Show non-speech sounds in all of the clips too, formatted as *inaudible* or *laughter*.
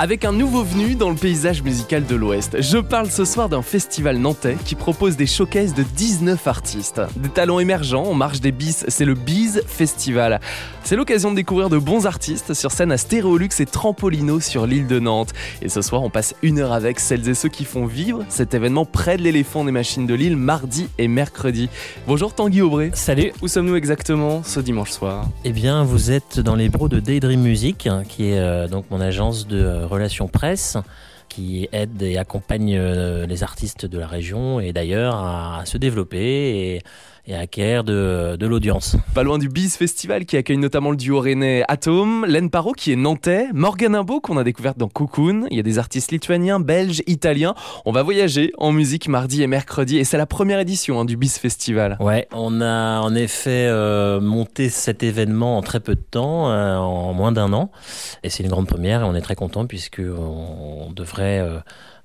Avec un nouveau venu dans le paysage musical de l'Ouest, je parle ce soir d'un festival nantais qui propose des showcases de 19 artistes. Des talents émergents en marge des bis, c'est le Biz Festival. C'est l'occasion de découvrir de bons artistes sur scène à Stéréolux et Trampolino sur l'île de Nantes. Et ce soir, on passe une heure avec celles et ceux qui font vivre cet événement près de l'éléphant des machines de l'île mardi et mercredi. Bonjour Tanguy Aubray. Salut. Où sommes-nous exactement ce dimanche soir? Eh bien, vous êtes dans les bureaux de Daydream Music, qui est euh, donc mon agence de euh, relations presse qui aide et accompagne euh, les artistes de la région et d'ailleurs à, se développer et, et acquérir de, de l'audience. Pas loin du Biz Festival qui accueille notamment le duo rennais Atom, Len Paro qui est nantais, Morgan Imbo qu'on a découvert dans Cocoon, il y a des artistes lituaniens, belges, italiens. On va voyager en musique mardi et mercredi et c'est la première édition hein, du Biz Festival. Ouais, on a en effet euh, monté cet événement en très peu de temps, euh, en moins d'un an et c'est une grande première et on est très content puisque on devrait euh,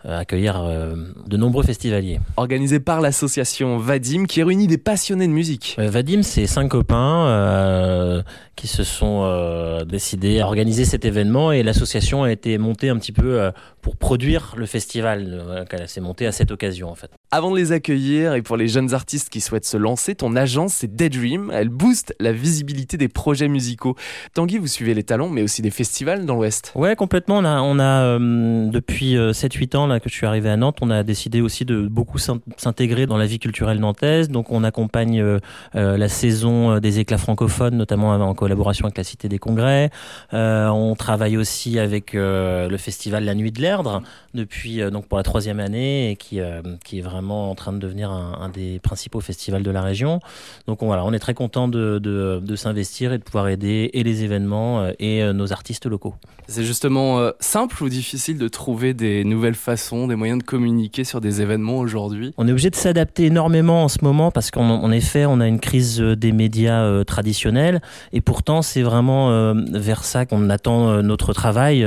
accueillir euh, de nombreux festivaliers. Organisé par l'association Vadim qui réunit des passionnés de musique. Euh, Vadim, c'est cinq copains euh, qui se sont euh, décidés à organiser cet événement et l'association a été montée un petit peu euh, pour produire le festival. Elle s'est montée à cette occasion en fait. Avant de les accueillir et pour les jeunes artistes qui souhaitent se lancer, ton agence c'est Daydream. Elle booste la visibilité des projets musicaux. Tanguy, vous suivez les talents mais aussi des festivals dans l'Ouest. Ouais, complètement. On a, on a euh, depuis 7-8 ans là, que je suis arrivé à Nantes, on a décidé aussi de beaucoup s'intégrer dans la vie culturelle nantaise. Donc on accompagne euh, la saison des éclats francophones, notamment en collaboration avec la Cité des Congrès. Euh, on travaille aussi avec euh, le festival La Nuit de l'Erdre depuis donc pour la troisième année et qui, qui est vraiment en train de devenir un, un, des principaux festivals de la région. Donc on, voilà, on est très content de, de, de s'investir et de pouvoir aider et les événements et nos artistes locaux. C'est justement simple ou difficile de trouver des nouvelles façons, des moyens de communiquer sur des événements aujourd'hui? On est obligé de s'adapter énormément en ce moment parce qu'en effet, on a une crise des médias euh, traditionnels et pourtant c'est vraiment euh, vers ça qu'on attend euh, notre travail.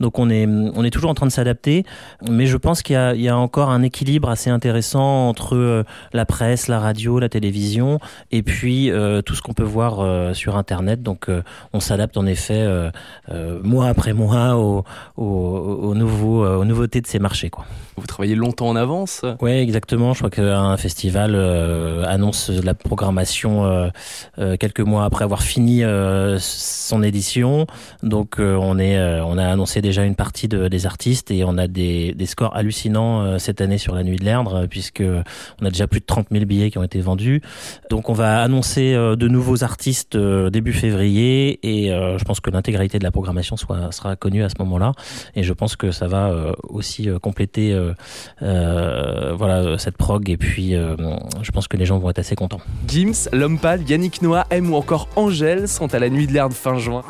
donc on est, on est toujours en train de s'adapter, mais je pense qu'il y, y, a encore un équilibre assez intéressant entre la presse, la radio, la télévision et puis tout ce qu'on peut voir sur Internet. Donc on s'adapte en effet mois après mois aux, aux, nouveautés de ces marchés. Vous travaillez longtemps en avance Oui, exactement. Je crois qu'un festival euh, annonce la programmation euh, euh, quelques mois après avoir fini son édition. Donc on, est, on a annoncé déjà une partie de, des artistes et on a des, scores hallucinants cette année sur la Nuit de l'Erdre puisque on a déjà plus de 30 000 billets qui ont été vendus. Donc on va annoncer de nouveaux artistes début février et je pense que l'intégralité de la programmation sera connue à ce moment-là. Et je pense que ça va aussi compléter voilà cette prog et puis euh, je pense que les gens vont être assez contents. Gims, Lompal, Yannick Noah, M ou encore Angèle sont à la nuit de l'herbe fin juin.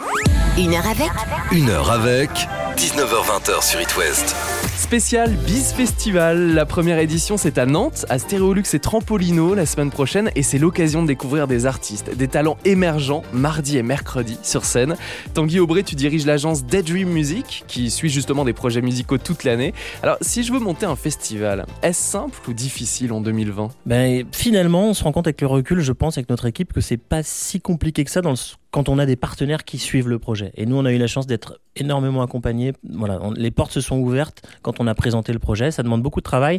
Une heure avec Une heure avec 19h20 sur It West. Spécial Biz Festival. La première édition, c'est à Nantes, à Stéréolux et Trampolino la semaine prochaine. Et c'est l'occasion de découvrir des artistes, des talents émergents, mardi et mercredi sur scène. Tanguy Aubray, tu diriges l'agence Daydream Music, qui suit justement des projets musicaux toute l'année. Alors, si je veux monter un festival, est-ce simple ou difficile en 2020 ben, Finalement, on se rend compte avec le recul, je pense, avec notre équipe, que c'est pas si compliqué que ça dans le quand on a des partenaires qui suivent le projet. Et nous, on a eu la chance d'être énormément accompagnés. Voilà, on, les portes se sont ouvertes quand on a présenté le projet. Ça demande beaucoup de travail.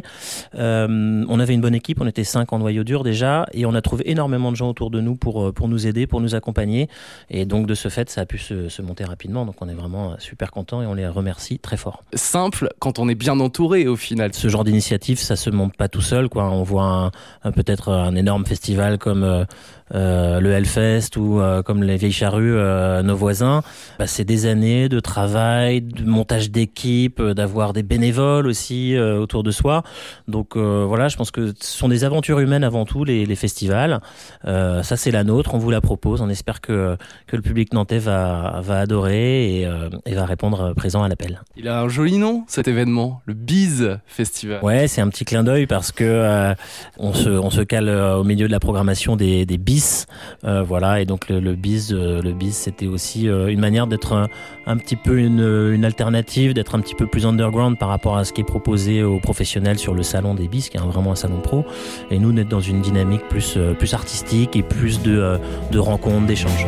Euh, on avait une bonne équipe, on était cinq en noyau dur déjà, et on a trouvé énormément de gens autour de nous pour, pour nous aider, pour nous accompagner. Et donc, de ce fait, ça a pu se, se monter rapidement. Donc, on est vraiment super contents et on les remercie très fort. Simple quand on est bien entouré au final. Ce genre d'initiative, ça se monte pas tout seul. Quoi. On voit peut-être un énorme festival comme euh, euh, le Hellfest ou euh, comme les Vieilles Charrues, euh, nos voisins, bah, c'est des années de travail, de montage d'équipe, euh, d'avoir des bénévoles aussi euh, autour de soi. Donc voilà, je pense que ce sont des aventures humaines avant tout, les, les festivals. ça, c'est la nôtre, on vous la propose. On espère que, que le public nantais va, va adorer et, et va répondre présent à l'appel. Il a un joli nom, cet événement, le Biz Festival. Ouais, c'est un petit clin d'œil parce que on, se, on se cale au milieu de la programmation des, des Biz bis. voilà, et donc le, le bis, le bis, c'était aussi une manière d'être un, petit peu une, alternative, d'être un petit peu plus underground par rapport à ce qui est proposé aux professionnels sur le salon des bis, qui est vraiment un salon pro. Et nous, d'être dans une dynamique plus, plus artistique et plus de rencontres, d'échanges.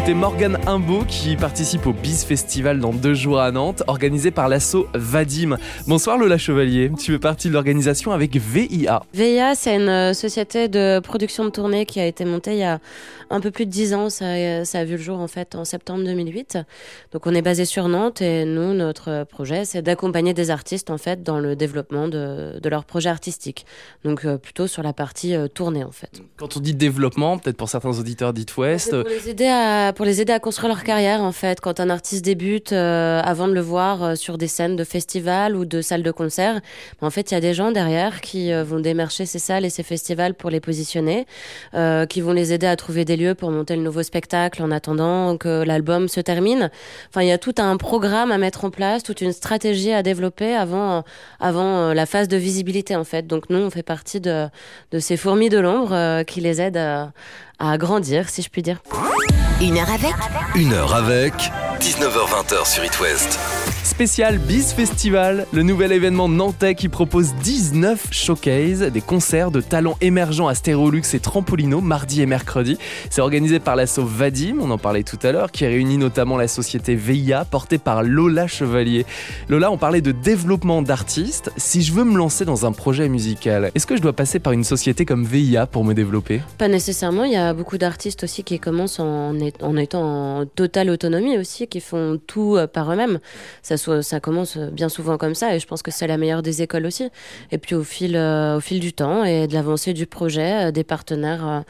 Écoutez Morgane Imbeau qui participe au Biz Festival dans deux jours à Nantes, organisé par l'asso Vadim. Bonsoir Lola Chevalier, tu fais partie de l'organisation avec VIA. VIA, c'est une euh, société de production de tournée qui a été montée il y a un peu plus de dix ans. Ça, a vu le jour en fait en septembre 2008. Donc on est basé sur Nantes et nous, notre projet, c'est d'accompagner des artistes en fait dans le développement de, de leur projet artistique. Donc euh, plutôt sur la partie euh, tournée en fait. Quand on dit développement, peut-être pour certains auditeurs d'It West. Pour les aider à pour les aider à construire leur carrière en fait. Quand un artiste débute, euh, avant de le voir sur des scènes de festivals ou de salles de concert, en fait il y a des gens derrière qui vont démarcher ces salles et ces festivals pour les positionner, qui vont les aider à trouver des pour monter le nouveau spectacle en attendant que l'album se termine. Enfin, il y a tout un programme à mettre en place, toute une stratégie à développer avant, avant euh, la phase de visibilité, en fait. Donc, nous, on fait partie de, de ces fourmis de l'ombre euh, qui les aident à, à grandir, si je puis dire. Une heure avec Une heure avec 19h20 sur It West. Spécial Biz Festival, le nouvel événement nantais qui propose 19 showcases, des concerts de talents émergents à Stéréolux et Trampolino mardi et mercredi. C'est organisé par l'asso Vadim, on en parlait tout à l'heure, qui réunit notamment la société VIA portée par Lola Chevalier. Lola, on parlait de développement d'artistes. Si je veux me lancer dans un projet musical, est-ce que je dois passer par une société comme VIA pour me développer? Pas nécessairement, il y a beaucoup d'artistes aussi qui commencent en, en étant en totale autonomie aussi, qui font tout euh, par eux-mêmes. Ça ça commence bien souvent comme ça et je pense que c'est la meilleure des écoles aussi. Et puis au fil, euh, au fil du temps et de l'avancée du projet, euh, des partenaires euh,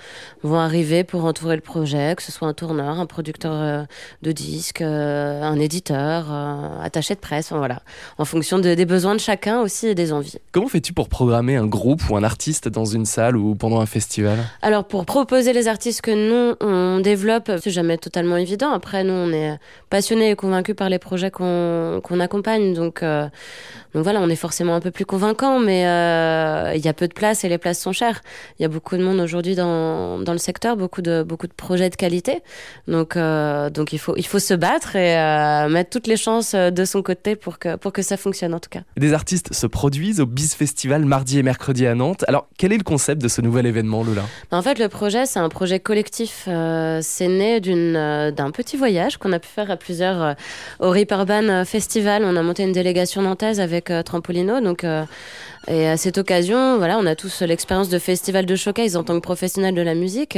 vont arriver pour entourer le projet, que ce soit un tourneur, un producteur de disques, un éditeur, attaché de presse, voilà, en fonction des besoins de chacun aussi et des envies. Comment fais-tu pour programmer un groupe ou un artiste dans une salle ou pendant un festival? Alors pour proposer les artistes que nous on développe, c'est jamais totalement évident. Après nous on est passionnés et convaincus par les projets qu'on qu'on accompagne. Donc, euh, donc voilà, on est forcément un peu plus convaincant, mais euh, il y a peu de places et les places sont chères. Il y a beaucoup de monde aujourd'hui dans, dans le secteur, beaucoup de, beaucoup de projets de qualité. Donc, euh, donc il, faut, il faut se battre et mettre toutes les chances de son côté pour que, pour que ça fonctionne en tout cas. Des artistes se produisent au Biz Festival mardi et mercredi à Nantes. Alors, quel est le concept de ce nouvel événement, Lola? En fait, le projet, c'est un projet collectif. c'est né d'un petit voyage qu'on a pu faire à plusieurs au Rip Urban On a monté une délégation nantaise avec euh, Trampolino. Donc, euh, et à cette occasion, voilà, on a tous l'expérience de festival de showcase en tant que professionnel de la musique.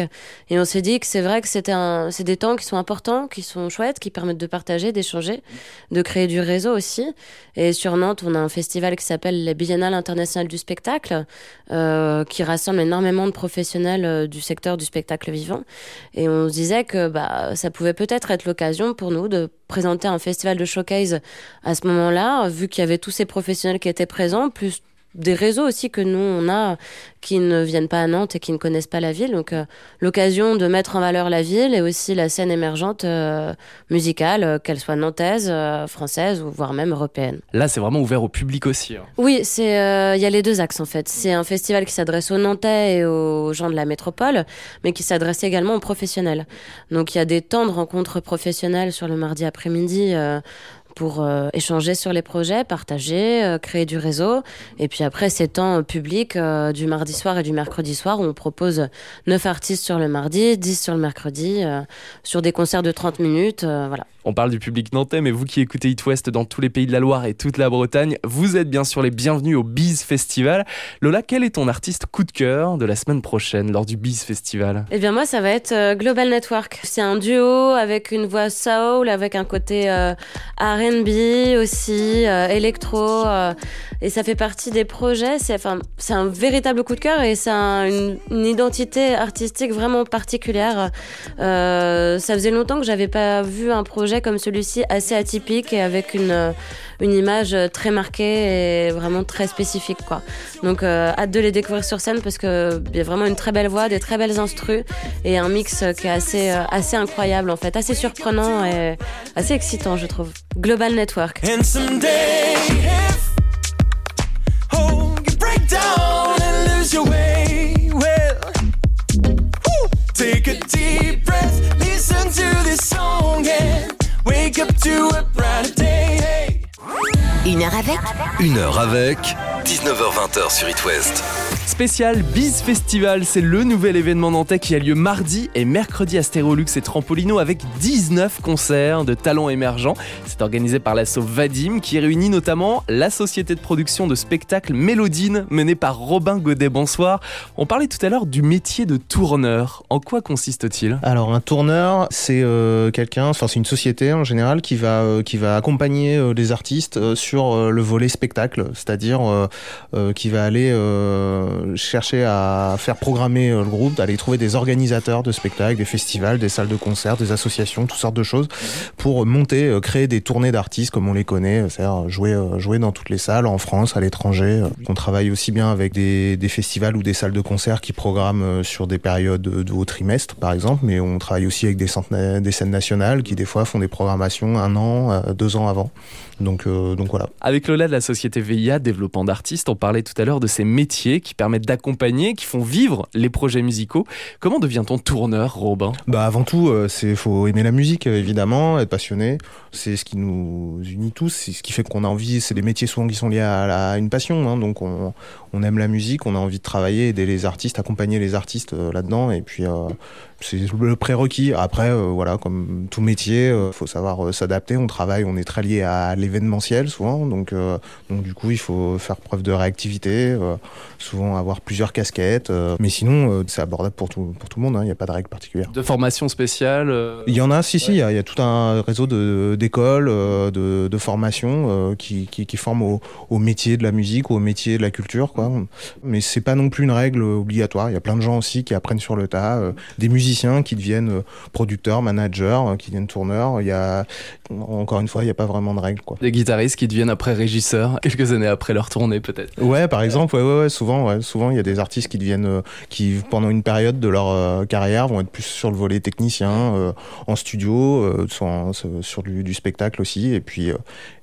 Et on s'est dit que c'est vrai que c'est des temps qui sont importants, qui sont chouettes, qui permettent de partager, d'échanger, de créer du réseau aussi. Et sur Nantes, on a un festival qui s'appelle la Biennale internationale du spectacle, euh, qui rassemble énormément de professionnels euh, du secteur du spectacle vivant. Et on se disait que bah, ça pouvait peut-être être l'occasion pour nous de présenter un festival de showcase à ce moment-là, vu qu'il y avait tous ces professionnels qui étaient présents, plus des réseaux aussi que nous on a qui ne viennent pas à Nantes et qui ne connaissent pas la ville. Donc euh, l'occasion de mettre en valeur la ville et aussi la scène émergente euh, musicale euh, qu'elle soit nantaise française ou voire même européenne. Là c'est vraiment ouvert au public aussi hein. oui c'est il y a les deux axes en fait. C'est un festival qui s'adresse aux nantais et aux gens de la métropole mais qui s'adresse également aux professionnels. Donc il y a des temps de rencontres professionnelles sur le mardi après-midi pour euh, échanger sur les projets, partager, euh, créer du réseau. Et puis après, ces temps publics euh, du mardi soir et du mercredi soir où on propose 9 artistes sur le mardi, 10 sur le mercredi, sur des concerts de 30 minutes. voilà. On parle du public nantais, mais vous qui écoutez It West dans tous les pays de la Loire et toute la Bretagne, vous êtes bien sûr les bienvenus au Biz Festival. Lola, quel est ton artiste coup de cœur de la semaine prochaine lors du Biz Festival? Eh bien moi, ça va être euh, Global Network. C'est un duo avec une voix soul, avec un côté euh, R&B aussi, euh, électro, et ça fait partie des projets. C'est enfin, un véritable coup de cœur et c'est une, une, identité artistique vraiment particulière. ça faisait longtemps que j'avais pas vu un projet comme celui-ci assez atypique et avec une, euh, une image très marquée et vraiment très spécifique. Quoi. Donc euh, hâte de les découvrir sur scène parce qu'il y a vraiment une très belle voix, des très belles instrus et un mix qui est assez, euh, assez incroyable en fait, assez surprenant et assez excitant je trouve. Global Network. Une heure avec. Une heure avec. 19h20 sur It West. Spécial Biz Festival, c'est le nouvel événement nantais qui a lieu mardi et mercredi à Stérolux et Trampolino avec 19 concerts de talents émergents. C'est organisé par l'asso Vadim qui réunit notamment la société de production de spectacles Mélodine menée par Robin Godet. Bonsoir. On parlait tout à l'heure du métier de tourneur. En quoi consiste-t-il? Alors un tourneur, c'est euh, quelqu'un, enfin c'est une société en général qui va euh, qui va accompagner euh, les artistes sur le volet spectacle, c'est-à-dire qui va aller euh, chercher à faire programmer euh, le groupe, aller trouver des organisateurs de spectacles, des festivals, des salles de concert, des associations, toutes sortes de choses pour monter, euh, créer des tournées d'artistes comme on les connaît, c'est-à-dire jouer jouer dans toutes les salles en France, à l'étranger. On travaille aussi bien avec des, festivals ou des salles de concert qui programment sur des périodes de, haut trimestre par exemple, mais on travaille aussi avec des, des scènes nationales qui des fois font des programmations un an, deux ans avant. Donc, donc voilà. Avec Lola de la société VIA, développement d'artistes, on parlait tout à l'heure de ces métiers qui permettent d'accompagner, qui font vivre les projets musicaux. Comment devient-on tourneur, Robin? Bah avant tout, euh, c'est faut aimer la musique euh, évidemment, être passionné. C'est ce qui nous unit tous, c'est ce qui fait qu'on a envie. C'est des métiers souvent qui sont liés à, une passion, hein, donc on, on aime la musique, on a envie de travailler, aider les artistes, accompagner les artistes euh, là-dedans, et puis euh, c'est le prérequis. Après, euh, voilà, comme tout métier, euh, faut savoir s'adapter. On travaille, on est très lié à l'événementiel souvent, donc donc du coup il faut faire preuve de réactivité, souvent avoir plusieurs casquettes. mais sinon, c'est abordable pour tout pour tout le monde. hein, Il n'y a pas de règle particulière. De formation spéciale Il y en a, si, si, il y, a- il y a tout un réseau de- d'écoles, euh, de, de formations qui, qui, qui forment au, au métier de la musique ou au métier de la culture, quoi. Mais c'est pas non plus une règle obligatoire. Il y a plein de gens aussi qui apprennent sur le tas, euh, des musiciens qui deviennent euh, producteurs, managers, euh, qui deviennent tourneurs. Il y a, encore une fois, il n'y a pas vraiment de règle, quoi. Des guitaristes qui deviennent après régisseurs, *laughs* quelques années après leur tournée peut-être. Ouais, par exemple, ouais, ouais, ouais, souvent, ouais, souvent, il y a des artistes qui deviennent, euh, qui pendant une période de leur euh, carrière vont être plus sur le volet technicien, en studio, sur du, du spectacle aussi, et puis,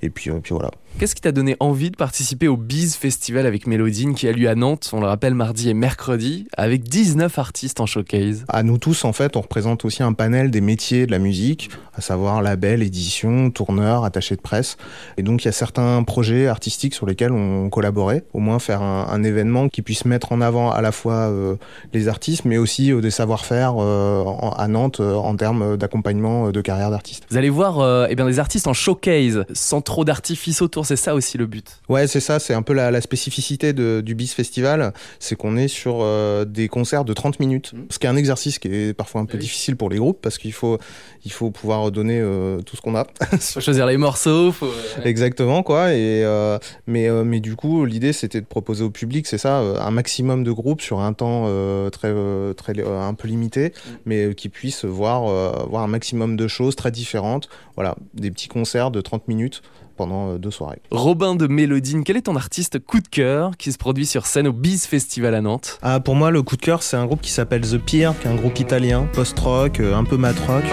et puis, puis voilà. Qu'est-ce qui t'a donné envie de participer au Biz Festival avec Qui a lieu à Nantes, on le rappelle mardi et mercredi, avec 19 artistes en showcase À nous tous, en fait, on représente aussi un panel des métiers de la musique, à savoir label, édition, tourneur, attaché de presse. Et donc, il y a certains projets artistiques sur lesquels on collaborait, au moins faire un, un événement qui puisse mettre en avant à la fois euh, les artistes, mais aussi euh, des savoir-faire euh, à Nantes euh, en termes d'accompagnement euh, de carrière d'artiste. Vous allez voir euh, eh bien, des artistes en showcase, sans trop d'artifice autour, c'est ça aussi le but? Ouais, c'est ça, c'est un peu la, la spécificité de- du BIS Festival, c'est qu'on est sur euh, des concerts de 30 minutes, ce qui est un exercice qui est parfois un peu Oui. difficile pour les groupes, parce qu'il faut, il faut pouvoir donner euh, tout ce qu'on a. *laughs* Faut choisir les morceaux, faut... Exactement, quoi. Et, euh, mais, mais du coup, l'idée, c'était de proposer au public, c'est ça, un maximum de groupes sur un temps très, très, un peu limité, mais euh, qui puissent voir, voir un maximum de choses très différentes. Voilà, des petits concerts de 30 minutes pendant euh, deux soirées. Robin de Mélodine, quel est ton artiste coup de cœur qui se produit sur scène au Biz Festival à Nantes? Ah, pour moi, le coup de cœur, c'est un groupe qui s'appelle The Pier, qui est un groupe italien, post-rock, euh, un peu mat-rock.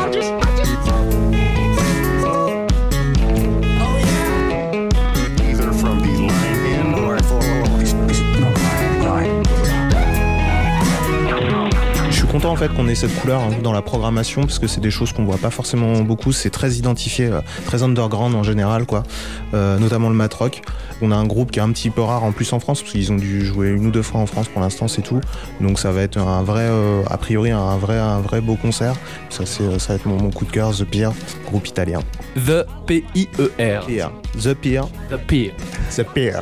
either content en fait qu'on ait cette couleur hein, dans la programmation parce que c'est des choses qu'on voit pas forcément beaucoup. C'est très identifié, euh, très underground en général, quoi. Euh, notamment le mat rock. On a un groupe qui est un petit peu rare en plus en France parce qu'ils ont dû jouer une ou deux fois en France pour l'instant, c'est tout. Donc ça va être un vrai, euh, a priori, un vrai, un vrai beau concert. Ça, c'est, ça va être mon, mon coup de cœur, The Pier, groupe italien. The P-I-E-R. Pier. The Pier. The Pier. The Pier.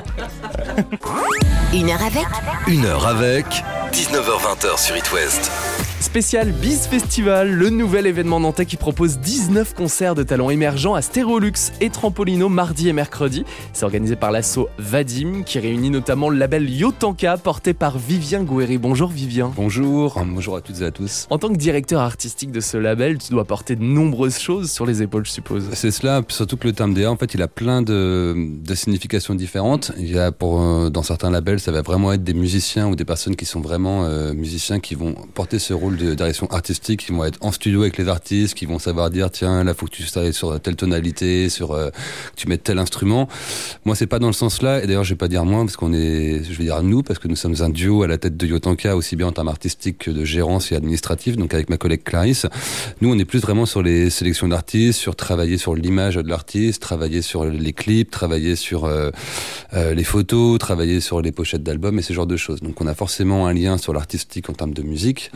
Une heure avec Une heure avec 19h20 sur It West. Spécial Biz Festival, le nouvel événement nantais qui propose 19 concerts de talents émergents à Stérolux et Trampolino mardi et mercredi. C'est organisé par l'asso Vadim qui réunit notamment le label Yotanka porté par Vivien Gouéry. Bonjour Vivien. Bonjour, bonjour à toutes et à tous. En tant que directeur artistique de ce label, tu dois porter de nombreuses choses sur les épaules, je suppose. C'est cela, surtout que le terme DA, en fait, il a plein de, de significations différentes. Il y a pour, euh, dans certains labels, ça va vraiment être des musiciens ou des personnes qui sont vraiment euh, musiciens qui vont porter ce rôle de direction artistique, qui vont être en studio avec les artistes, qui vont savoir dire tiens là faut que tu travailles sur telle tonalité, sur euh, que tu mettes tel instrument. Moi c'est pas dans le sens là, et d'ailleurs je vais pas dire moi parce qu'on est, je vais dire nous parce que nous sommes un duo à la tête de Yotanka aussi bien en termes artistiques que de gérance et administratif, donc avec ma collègue Clarisse. Nous on est plus vraiment sur les sélections d'artistes, sur travailler sur l'image de l'artiste, travailler sur les clips, travailler sur euh, les photos, travailler sur les pochettes d'albums et ce genre de choses. Donc on a forcément un lien sur l'artistique en termes de musique,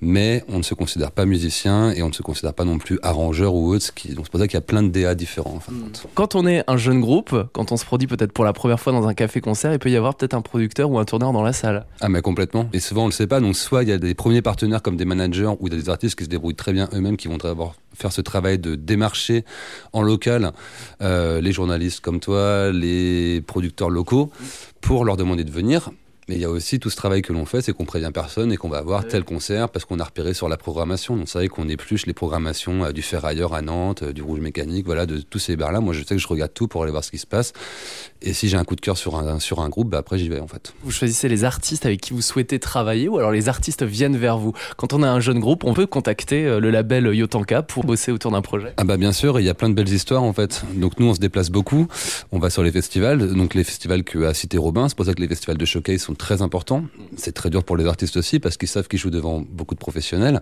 mais on ne se considère pas musicien et on ne se considère pas non plus arrangeur ou autre. qui- Donc c'est pour ça qu'il y a plein de DA différents. En fin de compte. Quand on est un jeune groupe, quand on se produit peut-être pour la première fois dans un café-concert, il peut y avoir peut-être un producteur ou un tourneur dans la salle. Ah mais complètement. Et souvent on le sait pas. Donc soit il y a des premiers partenaires comme des managers ou des artistes qui se débrouillent très bien eux-mêmes, qui vont d'abord faire ce travail de démarcher en local euh, les journalistes comme toi, les producteurs locaux, pour leur demander de venir. Mais il y a aussi tout ce travail que l'on fait, c'est qu'on prévient personne et qu'on va avoir tel concert parce qu'on a repéré sur la programmation. Donc c'est vrai qu'on épluche les programmations euh, du Ferrailleur à Nantes, euh, du Rouge Mécanique, voilà, de tous ces bars-là. Moi je sais que je regarde tout pour aller voir ce qui se passe. Et si j'ai un coup de cœur sur un, sur un groupe, bah, après j'y vais en fait. Vous choisissez les artistes avec qui vous souhaitez travailler ou alors les artistes viennent vers vous? Quand on a un jeune groupe, on peut contacter euh, le label Yotanka pour bosser autour d'un projet. Ah bah bien sûr, il y a plein de belles histoires en fait. Donc nous on se déplace beaucoup, on va sur les festivals, donc les festivals que a cité Robin, c'est pour ça que les festivals de showcase sont très importants. C'est très dur pour les artistes aussi parce qu'ils savent qu'ils jouent devant beaucoup de professionnels.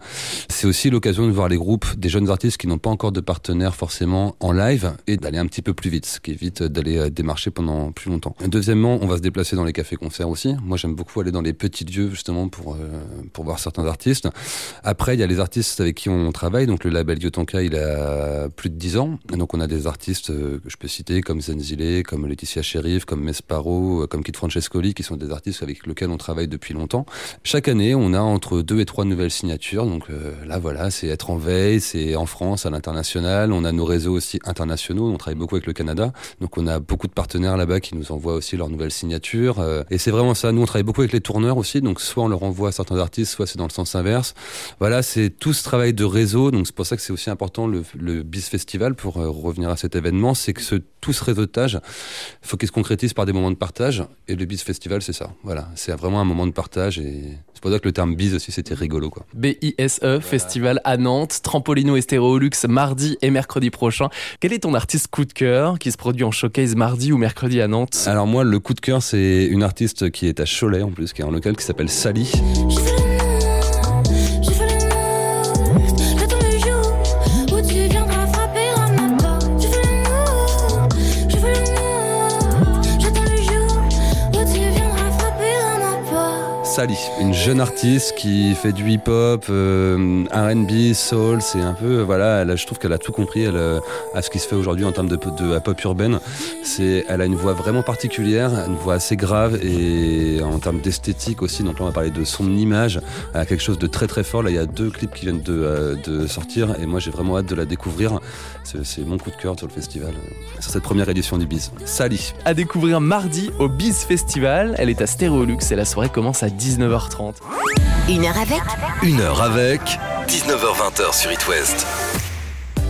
C'est aussi l'occasion de voir les groupes des jeunes artistes qui n'ont pas encore de partenaires forcément en live et d'aller un petit peu plus vite, ce qui évite d'aller euh, démarcher pendant plus longtemps. Deuxièmement, on va se déplacer dans les cafés-concerts aussi. Moi j'aime beaucoup aller dans les petits lieux justement pour, euh, pour voir certains artistes. Après, il y a les artistes avec qui on travaille. Donc, le label Yotanka, il a plus de 10 ans. Donc, on a des artistes euh, que je peux citer, comme Zenzile, comme Laetitia Sheriff, comme Mesparo, comme Kid Francescoli, qui sont des artistes avec lesquels on travaille depuis longtemps. Chaque année, on a entre deux et trois nouvelles signatures. Donc, euh, là, voilà, c'est être en veille, c'est en France, à l'international. On a nos réseaux aussi internationaux. On travaille beaucoup avec le Canada. Donc, on a beaucoup de partenaires là-bas qui nous envoient aussi leurs nouvelles signatures. Euh, et c'est vraiment ça. Nous, on travaille beaucoup avec les tourneurs aussi. Donc, soit on leur envoie certains artistes, soit c'est dans le sens inverse. Voilà, c'est tout ce travail de réseau. Donc c'est pour ça que c'est aussi important le, BIS Festival pour euh, revenir à cet événement, c'est que ce, tout ce réseautage, faut qu'il se concrétise par des moments de partage. Et le BIS Festival, c'est ça. Voilà, c'est vraiment un moment de partage et c'est pour ça que le terme BIS aussi, c'était rigolo quoi. BISE, E, Festival à Nantes, Trampolino et Stéréolux mardi et mercredi prochain. Quel est ton artiste coup de cœur qui se produit en showcase mardi ou mercredi à Nantes? Alors moi, le coup de cœur, c'est une artiste qui est à Cholet en plus, qui est en local, qui s'appelle Sally. Sally, une jeune artiste qui fait du hip-hop, euh, R&B, soul, c'est un peu, voilà, elle a- je trouve qu'elle a tout compris euh, à ce qui se fait aujourd'hui en termes de, de pop urbaine. C'est, elle a une voix vraiment particulière, une voix assez grave et en termes d'esthétique aussi. Donc là, on va parler de son image, elle a quelque chose de très très fort. Là, il y a deux clips qui viennent de, euh, de sortir et moi, j'ai vraiment hâte de la découvrir. C'est, c'est mon coup de cœur sur le festival, euh, sur cette première édition du Biz. Sally. À découvrir mardi au Biz Festival. Elle est à Stéréolux et la soirée commence à 19h30. Une heure avec Une heure avec 19h20 sur It West.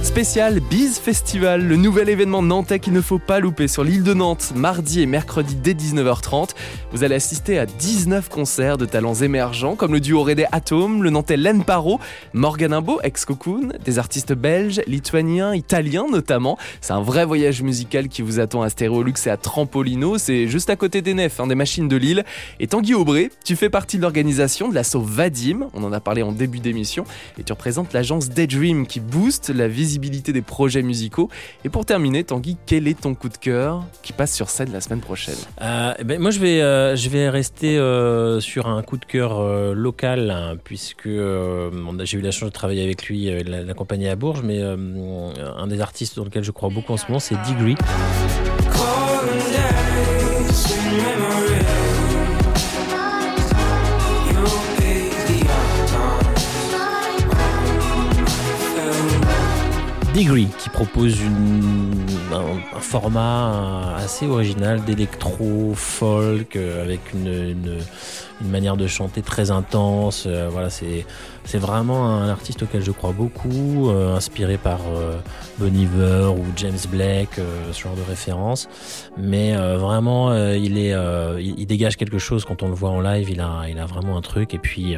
Spécial Biz Festival, le nouvel événement nantais qu'il ne faut pas louper sur l'île de Nantes, mardi et mercredi dès 19h30. Vous allez assister à 19 concerts de talents émergents comme le duo Redé Atom, le nantais Len Paro, Morgan Imbo, ex-Cocoon, des artistes belges, lituaniens, italiens notamment. C'est un vrai voyage musical qui vous attend à Stéréolux et à Trampolino, c'est juste à côté des nefs, hein, des machines de Lille. Et Tanguy Aubray, tu fais partie de l'organisation de l'assaut Vadim, on en a parlé en début d'émission, et tu représentes l'agence Daydream qui booste la des projets musicaux. Et pour terminer, Tanguy, quel est ton coup de cœur qui passe sur scène la semaine prochaine? Euh, eh ben, moi, je vais, euh, je vais rester euh, sur un coup de cœur local, hein, puisque a- j'ai eu la chance de travailler avec lui, la- l'accompagner à Bourges, mais un des artistes dans lequel je crois beaucoup en ce moment, c'est Degree. Qui propose un, format assez original d'électro folk euh, avec une, une manière de chanter très intense. Euh, voilà, c'est c'est vraiment un artiste auquel je crois beaucoup, euh, inspiré par euh, Bon Iver ou James Blake, euh, ce genre de référence. Mais euh, vraiment, euh, il est, il, il dégage quelque chose quand on le voit en live. Il a, il a vraiment un truc. Et puis,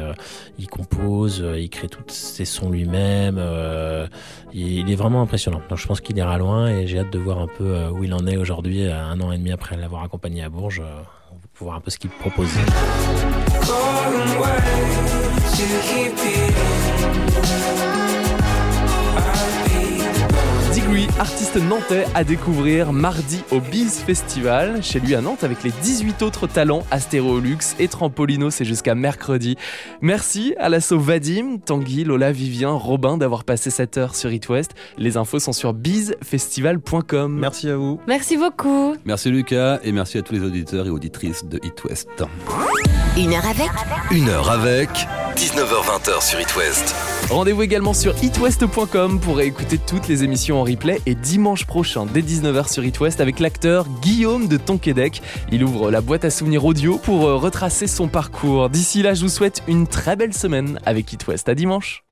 il compose, il crée tous ses sons lui-même. il, il est vraiment impressionnant. Donc, je pense qu'il ira loin et j'ai hâte de voir un peu où il en est aujourd'hui, un an et demi après l'avoir accompagné à Bourges. Pour voir un peu ce qu'il propose. Degree, artiste nantais à découvrir mardi au Biz Festival, chez lui à Nantes avec les 18 autres talents Astérolux et Trampolino, c'est jusqu'à mercredi. Merci à l'assaut Vadim, Tanguy, Lola, Vivien, Robin d'avoir passé cette heure sur It West. Les infos sont sur bizfestival.com. Merci à vous. Merci beaucoup. Merci Lucas et merci à tous les auditeurs et auditrices de It West. Une heure avec Une heure avec 19h20 sur It West. Rendez-vous également sur itwest.com pour écouter toutes les émissions en replay et dimanche prochain dès 19h sur It West avec l'acteur Guillaume de Tonquédec. Il ouvre la boîte à souvenirs audio pour euh, retracer son parcours. D'ici là, je vous souhaite une très belle semaine avec It West. À dimanche.